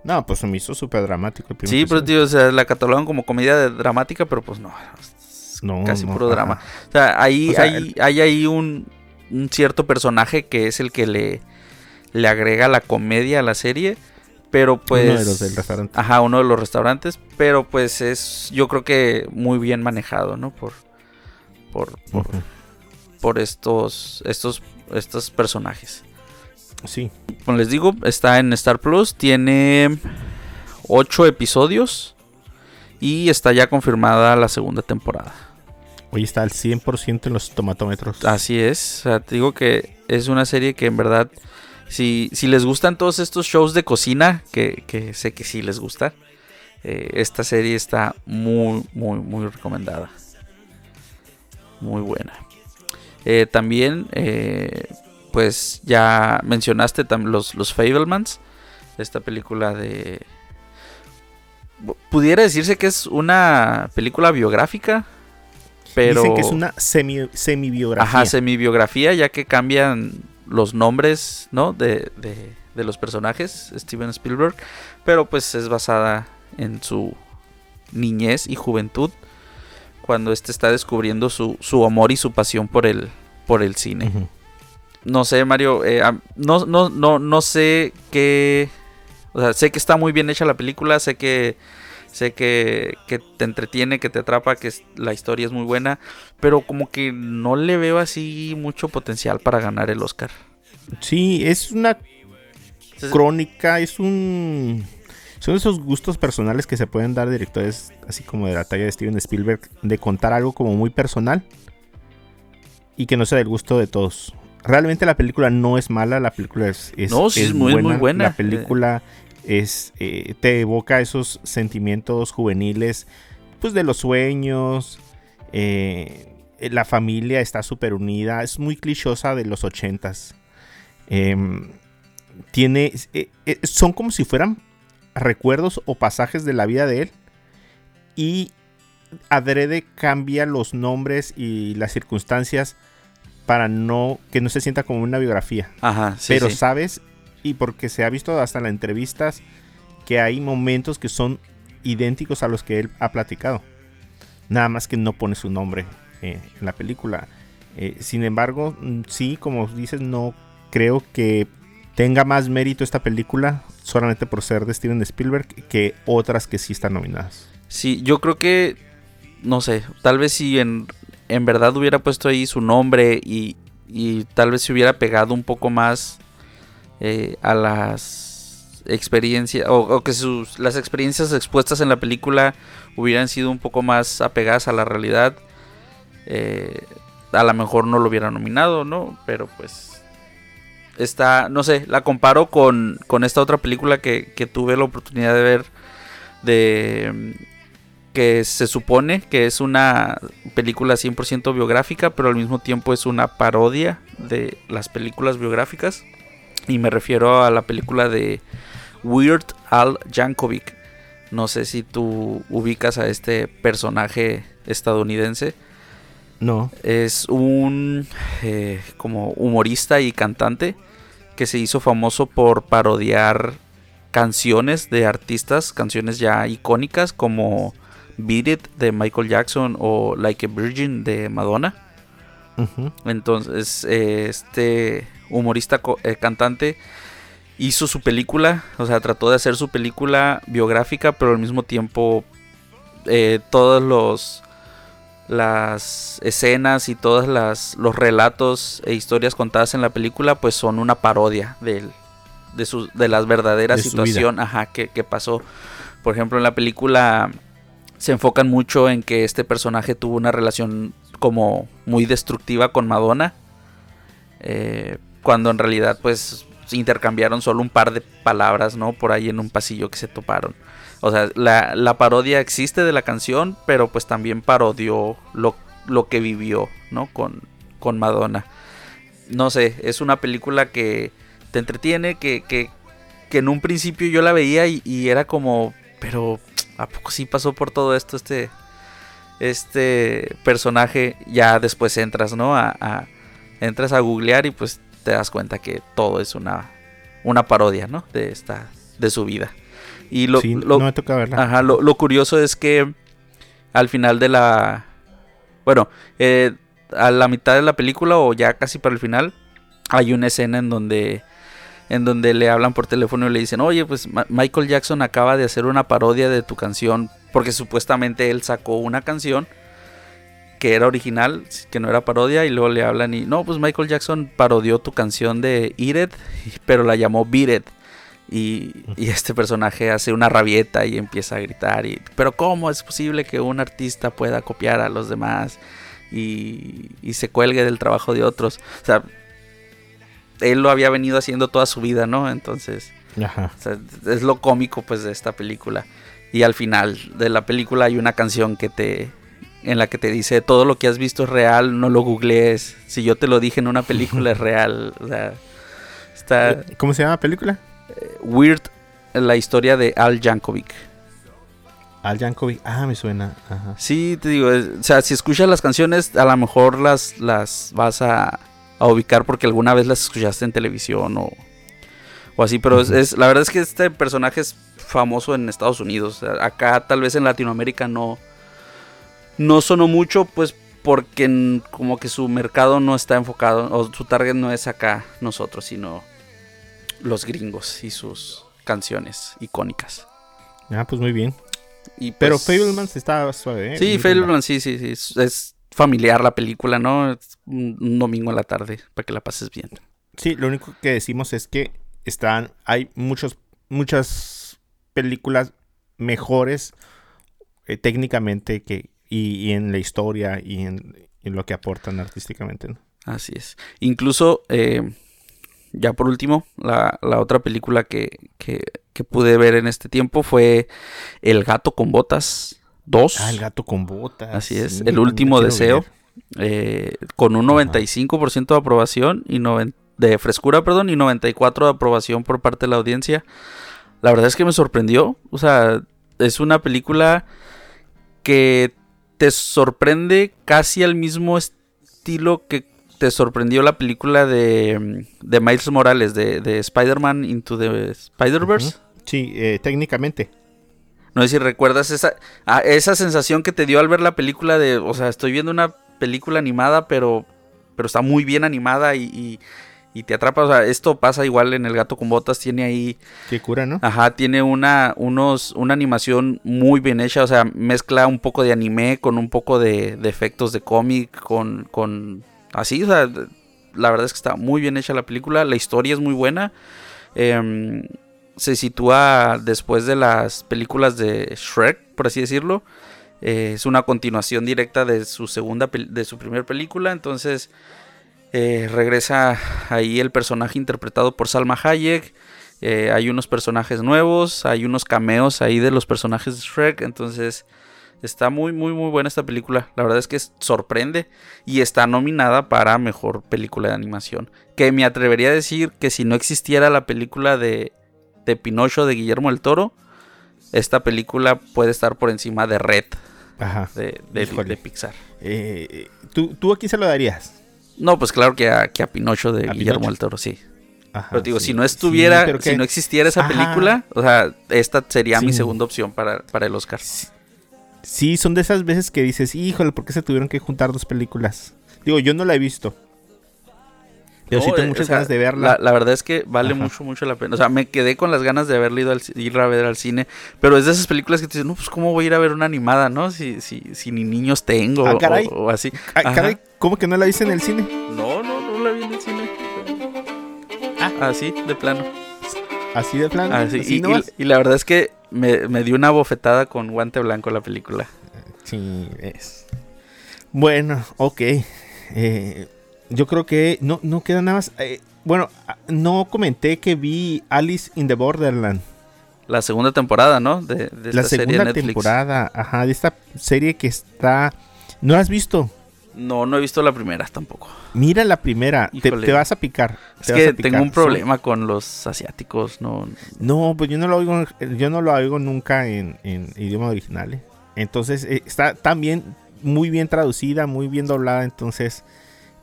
No, pues se me hizo súper dramático el primer Sí, pero tío, o sea, la catalogan como comedia dramática, pero pues no. No, casi no, puro ajá. drama. O sea, ahí O sea, hay, el- hay ahí un, un cierto personaje que es el que le, le agrega la comedia a la serie. Pero pues. Uno de los del restaurante. Ajá, uno de los restaurantes. Pero pues es, yo creo que muy bien manejado, ¿no? Por. Por. Por estos, estos, estos personajes. Sí. Como les digo, está en Star Plus. Tiene 8 episodios. Y está ya confirmada la segunda temporada. Hoy está al 100% en los tomatómetros. Así es. O sea, te digo que es una serie que en verdad. Si, si les gustan todos estos shows de cocina, que, que sé que sí les gusta, eh, esta serie está muy, muy, muy recomendada. Muy buena. Eh, también, eh, pues ya mencionaste los, los Fablemans. Esta película de... Pudiera decirse que es una película biográfica. Pero... Dicen que es una semi, semi-biografía. Ajá, semi-biografía, ya que cambian los nombres, ¿no? De, de- de los personajes, Steven Spielberg. Pero pues es basada en su niñez y juventud. Cuando este está descubriendo su, su amor y su pasión por el, por el cine. No sé, Mario, eh, no, no, no, no sé qué... O sea, sé que está muy bien hecha la película, sé que... Sé que, que te entretiene, que te atrapa, que la historia es muy buena, pero como que no le veo así mucho potencial para ganar el Oscar. Sí, es una crónica, es un... Son esos gustos personales que se pueden dar directores así como de la talla de Steven Spielberg, de contar algo como muy personal y que no sea del gusto de todos. Realmente la película no es mala, la película es, es, No, sí, es muy- muy buena. La película es eh, te evoca esos sentimientos juveniles, pues de los sueños, eh, la familia está súper unida. Es muy clichosa de los ochentas. Em, tiene. eh, son como si fueran recuerdos o pasajes de la vida de él. Y adrede cambia los nombres y las circunstancias para no que no se sienta como una biografía. Ajá, sí, Pero sí. sabes, y porque se ha visto hasta en las entrevistas, que hay momentos que son idénticos a los que él ha platicado. Nada más que no pone su nombre eh, en la película. Eh, sin embargo, mm, sí, como dices, no creo que tenga más mérito esta película solamente por ser de Steven Spielberg que otras que sí están nominadas. Sí, yo creo que, no sé, tal vez si en, en verdad hubiera puesto ahí su nombre y, y tal vez se hubiera pegado un poco más eh, a las experiencias, o, o que sus, las experiencias expuestas en la película hubieran sido un poco más apegadas a la realidad, eh, a lo mejor no lo hubiera nominado, ¿no? Pero pues está, no sé, la comparo con, con esta otra película que, que tuve la oportunidad de ver de que se supone que es una película 100% biográfica, pero al mismo tiempo es una parodia de las películas biográficas. Y me refiero a la película de Weird Al Yankovic. No sé si tú ubicas a este personaje estadounidense. No. Es un eh, como humorista y cantante que se hizo famoso por parodiar canciones de artistas, canciones ya icónicas como Beat It de Michael Jackson o Like a Virgin de Madonna. Entonces, eh, este humorista eh, cantante hizo su película, o sea, trató de hacer su película biográfica, pero al mismo tiempo eh, todos los las escenas y todos las, los relatos e historias contadas en la película pues son una parodia de, de las verdaderas De su vida. situación ajá, que, que pasó. Por ejemplo, en la película se enfocan mucho en que este personaje tuvo una relación como muy destructiva con Madonna. eh, cuando en realidad pues intercambiaron solo un par de palabras, ¿no? Por ahí en un pasillo que se toparon. O sea, la, la parodia existe de la canción, pero pues también parodió lo, lo que vivió, ¿no? Con, con Madonna. No sé, es una película que te entretiene, que, que, que en un principio yo la veía y, era como, pero ¿a poco sí pasó por todo esto este, este personaje? Ya después entras, ¿no? A, a- entras a googlear y pues te das cuenta que todo es una, una parodia, ¿no? De esta, de su vida. Y lo, sí, lo- no me toca verla. Ajá, lo, lo curioso es que al final de la... Bueno, eh, a la mitad de la película o ya casi para el final, hay una escena en donde en donde le hablan por teléfono y le dicen, oye, pues Ma- Michael Jackson acaba de hacer una parodia de tu canción, porque supuestamente él sacó una canción que era original, que no era parodia, y luego le hablan y, no, pues Michael Jackson parodió tu canción de It, pero la llamó Beat It. Y, y este personaje hace una rabieta y empieza a gritar. Y, Pero ¿cómo es posible que un artista pueda copiar a los demás y, y se cuelgue del trabajo de otros? O sea, él lo había venido haciendo toda su vida, ¿no? Entonces, Ajá. o sea, es lo cómico pues de esta película. Y al final de la película hay una canción que te en la que te dice todo lo que has visto es real, no lo googlees. Si yo te lo dije en una película es real. O sea, está ¿Cómo se llama la película? Weird la historia de Al Yankovic. Al Yankovic. Ah, me suena. Ajá. Sí, te digo, es- o sea, si escuchas las canciones, a lo mejor las, las vas a, a ubicar porque alguna vez las escuchaste en televisión o, o así, pero es- la verdad es que este personaje es famoso en Estados Unidos. Acá tal vez en Latinoamérica no, no sonó mucho, pues porque como que su mercado no está enfocado, o su target no es acá nosotros, sino los gringos y sus canciones icónicas. Ah, pues muy bien. Y Pero pues- Fablemans está suave. ¿eh? Sí, Fableman, sí, sí, sí. Es, es familiar la película, ¿no? Es un, domingo en la tarde para que la pases bien. Sí, lo único que decimos es que están, hay muchos, muchas películas mejores eh, técnicamente que y, y en la historia y en, en lo que aportan artísticamente. ¿no? Así es. Incluso, eh, ya por último, la, la otra película que, que, que pude ver en este tiempo fue El gato con botas 2. Ah, el gato con botas. Así es, Sí, El último deseo. eh, con un 95% de aprobación y de frescura, perdón, y 94 de aprobación por parte de la audiencia. La verdad es que me sorprendió. O sea, es una película que te sorprende casi al mismo estilo que te sorprendió la película de, mm, de Miles Morales, de, de Spider-Man Into the Spider-Verse. Sí, eh, técnicamente. No sé si recuerdas esa, ah, esa sensación que te dio al ver la película de, o sea, estoy viendo una película animada, pero, pero está muy bien animada y, y- y te atrapa. O sea, esto pasa igual en El Gato con Botas, tiene ahí, Qué cura, ¿no? ajá, tiene una, unos, una animación muy bien hecha, o sea, mezcla un poco de anime con un poco de, de efectos de cómic, con, con, así, o sea, la verdad es que está muy bien hecha la película, la historia es muy buena. Em, se sitúa después de las películas de Shrek, por así decirlo. Eh, es una continuación directa de su segunda, de su primera película. Entonces eh, regresa ahí el personaje interpretado por Salma Hayek. Eh, hay unos personajes nuevos, hay unos cameos ahí de los personajes de Shrek. Entonces está muy, muy, muy buena esta película. La verdad es que sorprende y está nominada para mejor película de animación. Que me atrevería a decir que si no existiera la película de, de Pinocho de Guillermo el Toro, esta película puede estar por encima de Red Ajá. de, de- Pixar. Eh, ¿tú, ¿Tú a quién se lo darías? No, pues claro que a, que a Pinocho de ¿A Guillermo Pinocho? el Toro, sí. Ajá, Pero digo, sí. si no estuviera, Sí, pero si no existiera esa Ajá. película, o sea, esta sería mi segunda opción para, para el Oscar. Sí, son de esas veces que dices, híjole, ¿por qué se tuvieron que juntar dos películas? Digo, yo no la he visto. Pero sí No, tengo eh, muchas o sea, ganas de verla. La, la verdad es que vale Ajá. mucho, mucho la pena. O sea, me quedé con las ganas de haberle ido al, ir a ver al cine. Pero es de esas películas que te dicen, no, pues cómo voy a ir a ver una animada, ¿no? Si, si, si ni niños tengo Ah, caray. o, así. Ah, caray, ¿cómo que no la viste en el cine? No, no, no la vi en el cine. Ah. Así, de plano. Así de plano. Así, así y, y- nomás. y la verdad es que me, me dio una bofetada con guante blanco la película. Sí, es. Bueno, ok. Eh, yo creo que no, no queda nada más. eh, bueno, ah, no comenté que vi Alice in the Borderland. La segunda temporada, ¿no? De, de La serie segunda Netflix. temporada, ajá, de esta serie que está... ¿No has visto? No, no he visto la primera tampoco. Mira la primera, te, vas a picar. Es te que picar. tengo un problema con los asiáticos, no. No, pues yo no lo oigo, yo no lo oigo nunca en, en idioma original. eh. Entonces eh, está también muy bien traducida, muy bien doblada. Entonces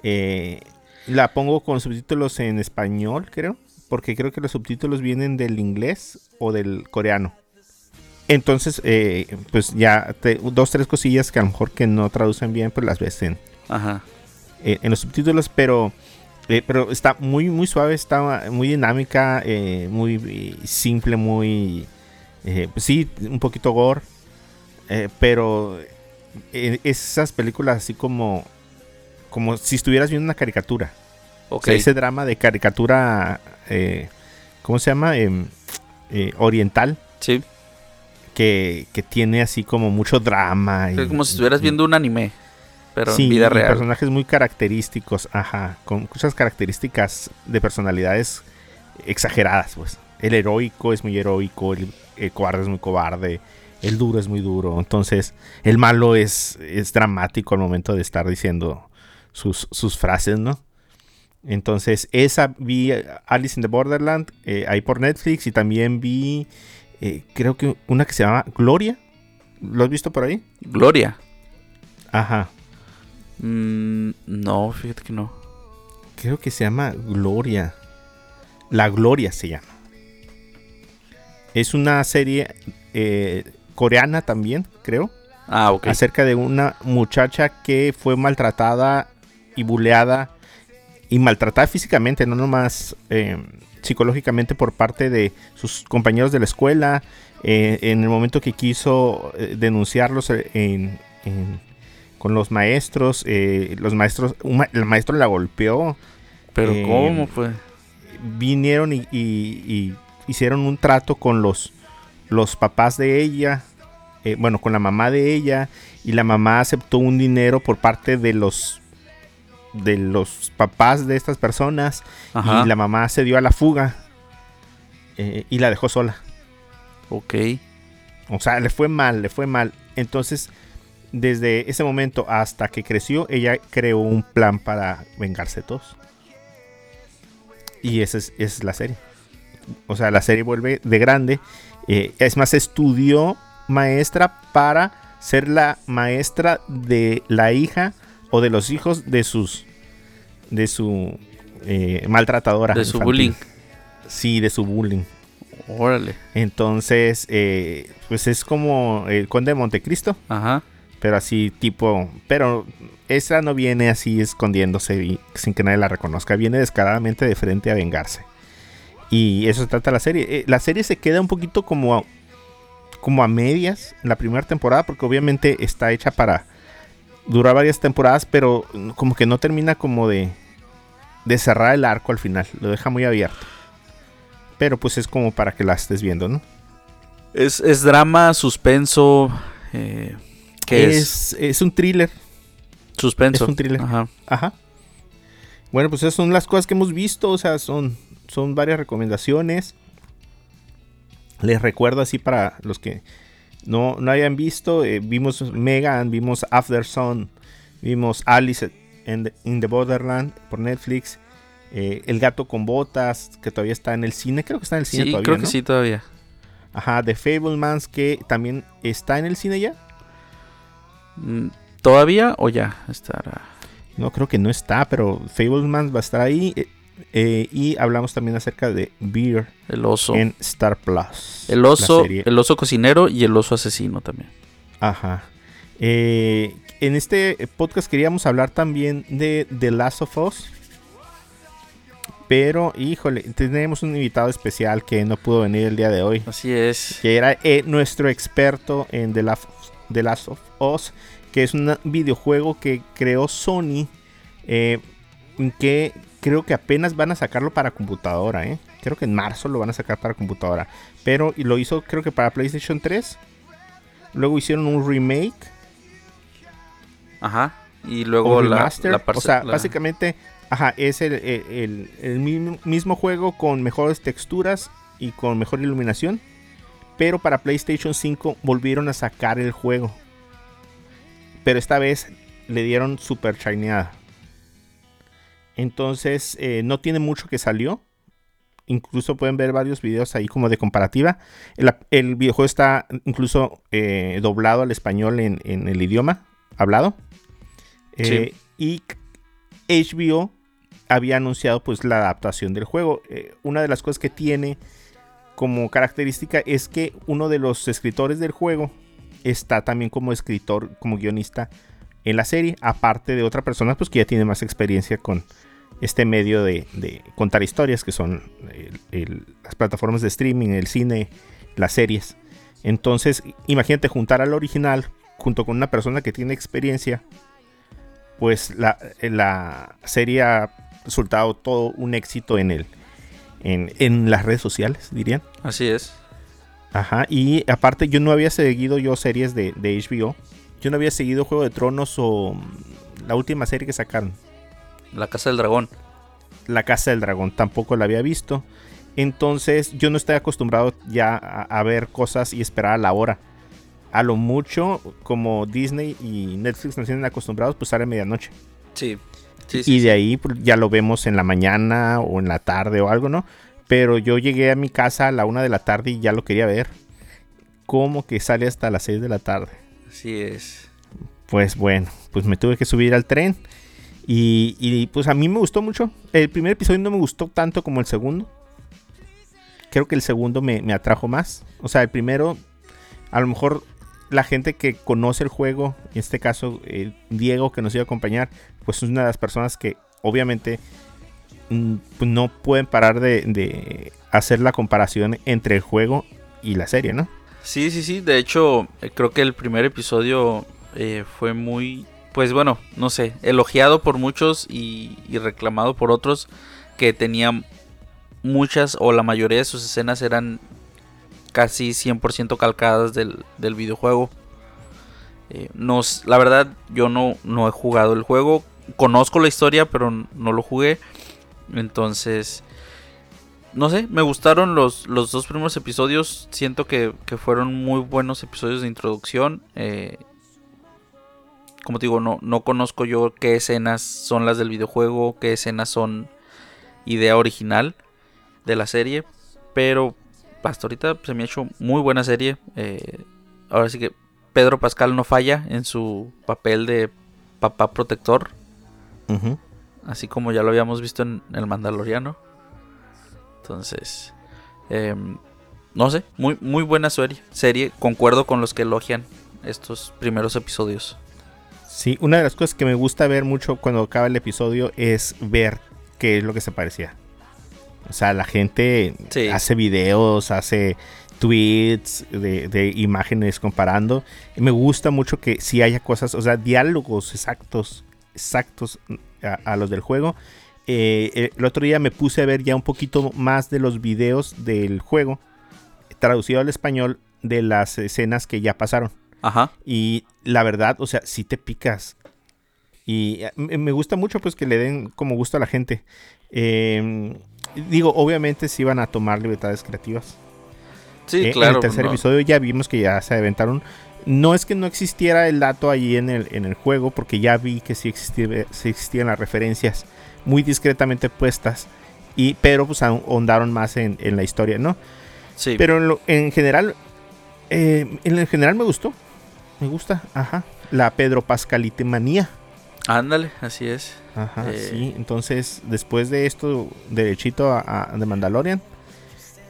eh, la pongo con subtítulos en español, creo, porque creo que los subtítulos vienen del inglés o del coreano. Entonces, eh, pues ya te- dos, tres cosillas que a lo mejor que no traducen bien, pues las ves en, Ajá. eh, en los subtítulos, pero, eh, pero está muy, muy suave, está muy dinámica, eh, muy simple, muy, pues sí, un poquito gore, eh, pero esas películas así como, como si estuvieras viendo una caricatura, o Ok. sea, ese drama de caricatura, eh, ¿cómo se llama? Em, oriental, Sí. Que, que tiene así como mucho drama. Es y- como si estuvieras y- viendo un anime, pero Sí, en vida real. personajes muy característicos, ajá, con muchas características de personalidades exageradas, pues. El heroico es muy heroico, el, el cobarde es muy cobarde, el duro es muy duro. Entonces, el malo es, es dramático al momento de estar diciendo sus, sus frases, ¿no? Entonces, esa vi Alice in the Borderland eh, ahí por Netflix y también vi, eh, creo que una que se llama Gloria. ¿Lo has visto por ahí? Gloria. Ajá. Mm, no, fíjate que no. Creo que se llama Gloria. La Gloria se llama. Es una serie eh, coreana también, creo. Ah, ok. Acerca de una muchacha que fue maltratada y buleada. Y maltratada físicamente, no nomás eh, psicológicamente por parte de sus compañeros de la escuela. eh, en el momento que quiso eh, denunciarlos eh, en- en- con los maestros, eh, los maestros, ma- el maestro la golpeó Pero eh, ¿cómo fue? vinieron y, y- y hicieron un trato con los, los papás de ella, bueno, con la mamá de ella, y la mamá aceptó un dinero por parte de los de los papás de estas personas Ajá. y la mamá se dio a la fuga eh, y la dejó sola. Ok. O sea, le fue mal, le fue mal. Entonces, desde ese momento hasta que creció, ella creó un plan para vengarse de todos. Y esa es, esa es la serie. O sea, la serie vuelve de grande. eh, es más, estudió maestra para ser la maestra de la hija o de los hijos de sus de su eh, maltratadora. De su infantil. bullying. Sí, de su bullying. Órale. Entonces, eh, pues es como el conde de Montecristo, Ajá. pero así tipo, pero esa no viene así escondiéndose y sin que nadie la reconozca, viene descaradamente de frente a vengarse. Y eso se trata la serie. Eh, la serie se queda un poquito como a, como a medias en la primera temporada, porque obviamente está hecha para durar varias temporadas, pero como que no termina como de, de cerrar el arco al final, lo deja muy abierto. Pero pues es como para que la estés viendo, ¿no? Es, es drama, suspenso. Eh, ¿Qué es? es, es un thriller. Suspenso. es un thriller. Ajá. Ajá. Bueno, pues esas son las cosas que hemos visto. O sea, son, son varias recomendaciones. Les recuerdo así para los que no, no hayan visto. eh, vimos Megan, vimos After Sun, vimos Alice in the, in the Borderland por Netflix. eh, El gato con botas, que todavía está en el cine. Creo que está en el cine Sí, todavía. creo que sí, todavía. Ajá, The Fablemans, que también está en el cine ya. Mm, ¿Todavía o ya estará? No, creo que no está, pero Fablemans va a estar ahí. Eh, y hablamos también acerca de Beer El oso. en Star Plus. El oso, el oso cocinero y el oso asesino también. Ajá. Eh, en este podcast queríamos hablar también de The Last of Us. Pero, híjole, tenemos un invitado especial que no pudo venir el día de hoy. Así es. Que era eh, nuestro experto en The Last, The Last of Us. Que es un videojuego que creó Sony. eh, que creo que apenas van a sacarlo para computadora. eh. Creo que en marzo lo van a sacar para computadora. Pero y lo hizo creo que para PlayStation 3. Luego hicieron un remake. Ajá. Y luego la, remaster. la o sea, la- básicamente, ajá, es el, el- el- el mismo, mismo juego con mejores texturas y con mejor iluminación. Pero para PlayStation 5 volvieron a sacar el juego. Pero esta vez le dieron super shineada. Entonces, eh, no tiene mucho que salió. Incluso pueden ver varios videos ahí como de comparativa. El, el videojuego está incluso eh, doblado al español en, en el idioma hablado. Eh, Y HBO había anunciado pues la adaptación del juego. Una de las cosas que tiene como característica es que uno de los escritores del juego está también como escritor, como guionista en la serie, aparte de otra persona pues que ya tiene más experiencia con este medio de, de contar historias que son el- el- las plataformas de streaming, el cine, las series. Entonces, imagínate juntar al original junto con una persona que tiene experiencia, pues la, la serie ha resultado todo un éxito en el en, en las redes sociales, dirían. Así es. Ajá, y aparte yo no había seguido yo series de, de HBO. Yo no había seguido Juego de Tronos o mm, la última serie que sacaron, La Casa del Dragón. La Casa del Dragón, tampoco la había visto. Entonces yo no estoy acostumbrado ya a, a ver cosas y esperar a la hora. A lo mucho, como Disney y Netflix nos tienen acostumbrados, pues sale a medianoche. Sí. Sí, y de ahí pues, ya lo vemos en la mañana o en la tarde o algo, ¿no? Pero yo llegué a mi casa a la una de la tarde y ya lo quería ver. Como que sale hasta las 6 de la tarde. Así es. Pues bueno, pues me tuve que subir al tren. Y, pues a mí me gustó mucho. El primer episodio no me gustó tanto como el segundo. Creo que el segundo me, atrajo más. O sea, el primero, a lo mejor la gente que conoce el juego, en este caso eh, Diego que nos iba a acompañar, pues es una de las personas que obviamente mm, pues no pueden parar de, de hacer la comparación entre el juego y la serie, ¿no? Sí, sí, sí. De hecho, eh, creo que el primer episodio eh, fue muy, pues bueno, no sé, elogiado por muchos y, y reclamado por otros que tenía muchas o la mayoría de sus escenas eran casi 100% calcadas del, del videojuego. Eh, la verdad, yo no, no he jugado el juego. Conozco la historia, pero no lo jugué. Entonces, no sé, me gustaron los, los dos primeros episodios. Siento que, que fueron muy buenos episodios de introducción. eh, como te digo, no, no conozco yo qué escenas son las del videojuego, qué escenas son idea original de la serie. Pero hasta ahorita se me ha hecho muy buena serie. Eh, ahora sí que Pedro Pascal no falla en su papel de papá protector. Así como ya lo habíamos visto en El Mandaloriano. Entonces, em, no sé, muy, muy buena serie. serie. Concuerdo con los que elogian estos primeros episodios. Sí, una de las cosas que me gusta ver mucho cuando acaba el episodio es ver qué es lo que se parecía. O sea, la gente Sí. hace videos, hace tweets de, de imágenes comparando. Y me gusta mucho que si haya cosas, o sea, diálogos exactos, exactos a, a los del juego. Eh, eh, el otro día me puse a ver ya un poquito más de los videos del juego, traducido al español, de las escenas que ya pasaron. Ajá. Y la verdad, o sea, sí te picas. Y eh, me gusta mucho pues que le den como gusto a la gente. Eh, digo, obviamente sí van a tomar libertades creativas. Sí, Eh, claro. En el tercer no. episodio ya vimos que ya se aventaron. No es que no existiera el dato ahí en el, en el juego, porque ya vi que sí, existía, sí existían las referencias muy discretamente puestas. Y, pero pues ahondaron más en, en la historia, ¿no? Sí. Pero en, lo- en general, eh, en general me gustó. Me gusta, ajá. La Pedro Pascalite manía. Ándale, así es. Ajá, Eh. sí. Entonces, después de esto, derechito a, a The Mandalorian.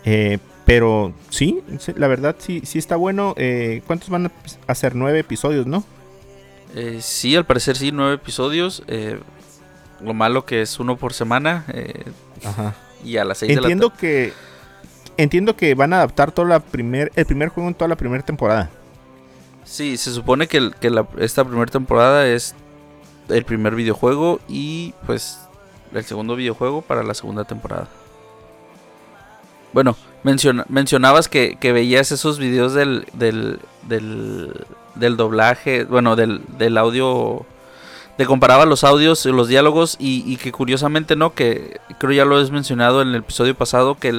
Eh, pero sí, la verdad sí, sí está bueno. Eh, ¿Cuántos van a hacer? Nueve episodios, ¿no? Eh, sí, al parecer sí, nueve episodios. eh, lo malo que es uno por semana. Ajá. y a las seis de la Entiendo que entiendo que van a adaptar toda la primer, el primer juego en toda la primera temporada. Sí, se supone que, que la- esta primera temporada es el primer videojuego y pues el segundo videojuego para la segunda temporada. Bueno, menciona- mencionabas que, que veías esos videos del, del, del, doblaje, bueno, del, del audio, te comparaba los audios y los diálogos y, y que curiosamente no, que creo ya lo has mencionado en el episodio pasado, que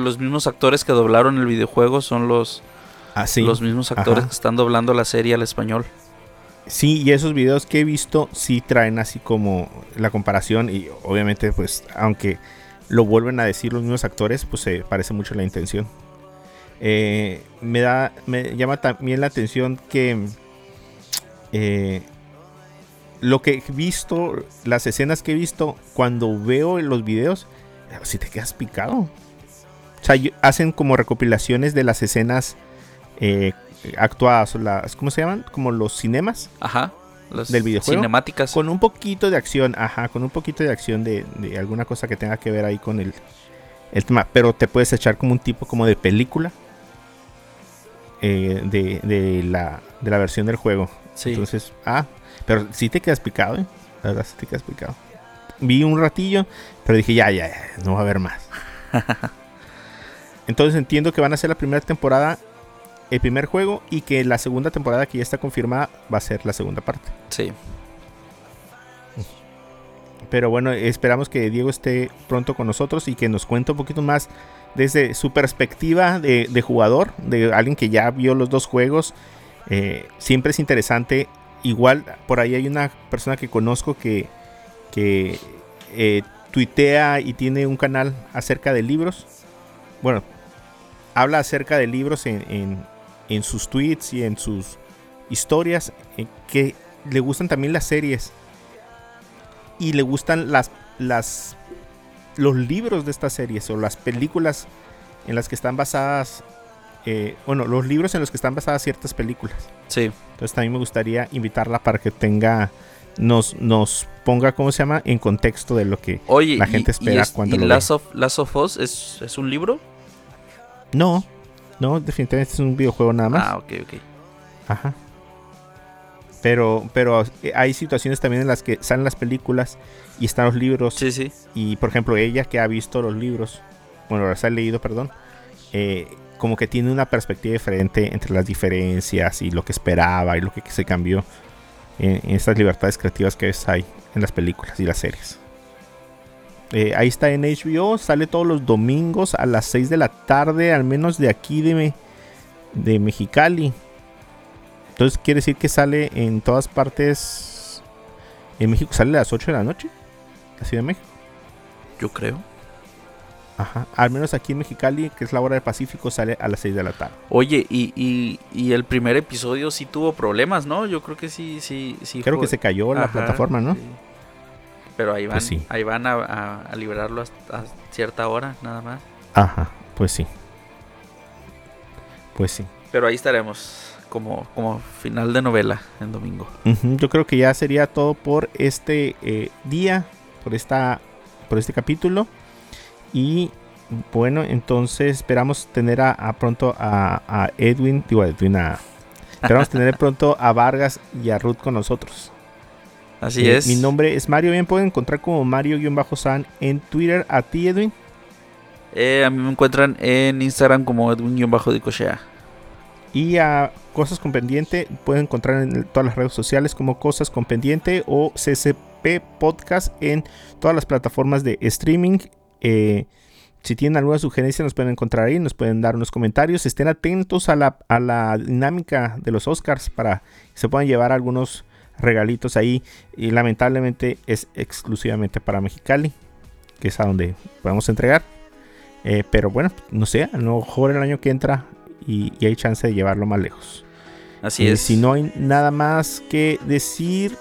los mismos actores que doblaron el videojuego son los, Así. los mismos actores Ajá. que están doblando la serie al español. Sí, y esos videos que he visto sí traen así como la comparación y obviamente pues aunque lo vuelven a decir los mismos actores pues se parece mucho la intención. Eh, me da, me llama también la atención que eh, lo que he visto, las escenas que he visto cuando veo los videos, si te quedas picado. O sea, hacen como recopilaciones de las escenas eh, ¿cómo se llaman? Como los cinemas, Ajá. Las ¿Del videojuego? Cinemáticas. con un poquito de acción, ajá, con un poquito de acción de, de alguna cosa que tenga que ver ahí con el, el tema, pero te puedes echar como un tipo como de película eh, de, de la, de la versión del juego. Sí. Entonces, ah, pero sí te quedas picado, ¿eh? La verdad, sí te quedas picado. Vi un ratillo, pero dije, ya, ya, ya, no va a haber más. Entonces entiendo que van a ser la primera temporada, el primer juego, y que la segunda temporada que ya está confirmada va a ser la segunda parte. Sí. Pero bueno, esperamos que Diego esté pronto con nosotros y que nos cuente un poquito más desde su perspectiva de, de jugador, de alguien que ya vio los dos juegos. Eh, siempre es interesante. Igual por ahí hay una persona que conozco que, que eh, tuitea y tiene un canal acerca de libros. Bueno, habla acerca de libros en, en- en sus tweets y en sus historias eh, que le gustan también las series. Y le gustan las, las los libros de estas series o las películas en las que están basadas eh, bueno los libros en los que están basadas ciertas películas. Sí. entonces también me gustaría invitarla para que tenga nos nos ponga cómo se llama en contexto de lo que Oye, La gente y, espera y es- cuando y lo Last of, Last of Us es, es un libro? no no definitivamente es un videojuego nada más Ah, ok, ok. Ajá. Pero, pero eh, hay situaciones también en las que salen las películas y están los libros. Sí, sí. Y por ejemplo, ella que ha visto los libros, bueno, los ha leído, perdón, eh, como que tiene una perspectiva diferente entre las diferencias y lo que esperaba y lo que se cambió en, en estas libertades creativas que ves hay en las películas y las series. Eh, ahí está en HBO, sale todos los domingos a las 6 de la tarde, al menos de aquí de, de Mexicali. Entonces quiere decir que sale en todas partes. En México sale a las 8 de la noche. La Ciudad de México. Yo creo. Ajá. Al menos aquí en Mexicali, que es la hora del Pacífico, sale a las 6 de la tarde. Oye, y, y, y el primer episodio sí tuvo problemas, ¿no? Yo creo que sí, sí, sí. Creo que se cayó la Ajá, plataforma, ¿no? sí. Pero ahí van, Pues sí. ahí van a, a- a liberarlo hasta a cierta hora, nada más. Ajá, pues sí. Pues sí. Pero ahí estaremos como, como final de novela en domingo. Yo creo que ya sería todo por este eh, día, por esta, por este capítulo. Y bueno, entonces esperamos tener a, a pronto a, a Edwin, digo a Edwin, a, esperamos tener pronto a Vargas y a Ruth con nosotros. Así Eh, es. Mi nombre es Mario, bien pueden encontrar como Mario-San en Twitter. A ti, Edwin. Eh, a mí me encuentran en Instagram como Edwin-Dicochea. Y a Cosas con Pendiente pueden encontrar en todas las redes sociales como Cosas con Pendiente o CCP Podcast en todas las plataformas de streaming. Eh, si tienen alguna sugerencia nos pueden encontrar ahí, nos pueden dar unos comentarios. Estén atentos a la, a la dinámica de los Oscars para que se puedan llevar algunos regalitos ahí. Y lamentablemente es exclusivamente para Mexicali, que es a donde podemos entregar. Eh, pero bueno, no sé, a lo mejor el año que entra y, y hay chance de llevarlo más lejos. Así Eh, es. Si no hay nada más que decir,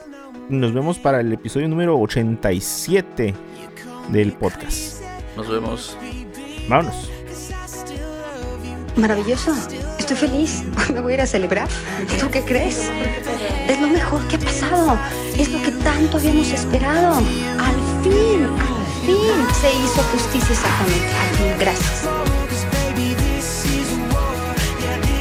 nos vemos para el episodio número 87 del podcast. Nos vemos. Vámonos. Maravilloso. Estoy feliz. Me voy a ir a celebrar. ¿Tú qué crees? Es lo mejor que ha pasado. Es lo que tanto habíamos esperado. Al fin, al fin se hizo justicia exactamente. Al fin, gracias.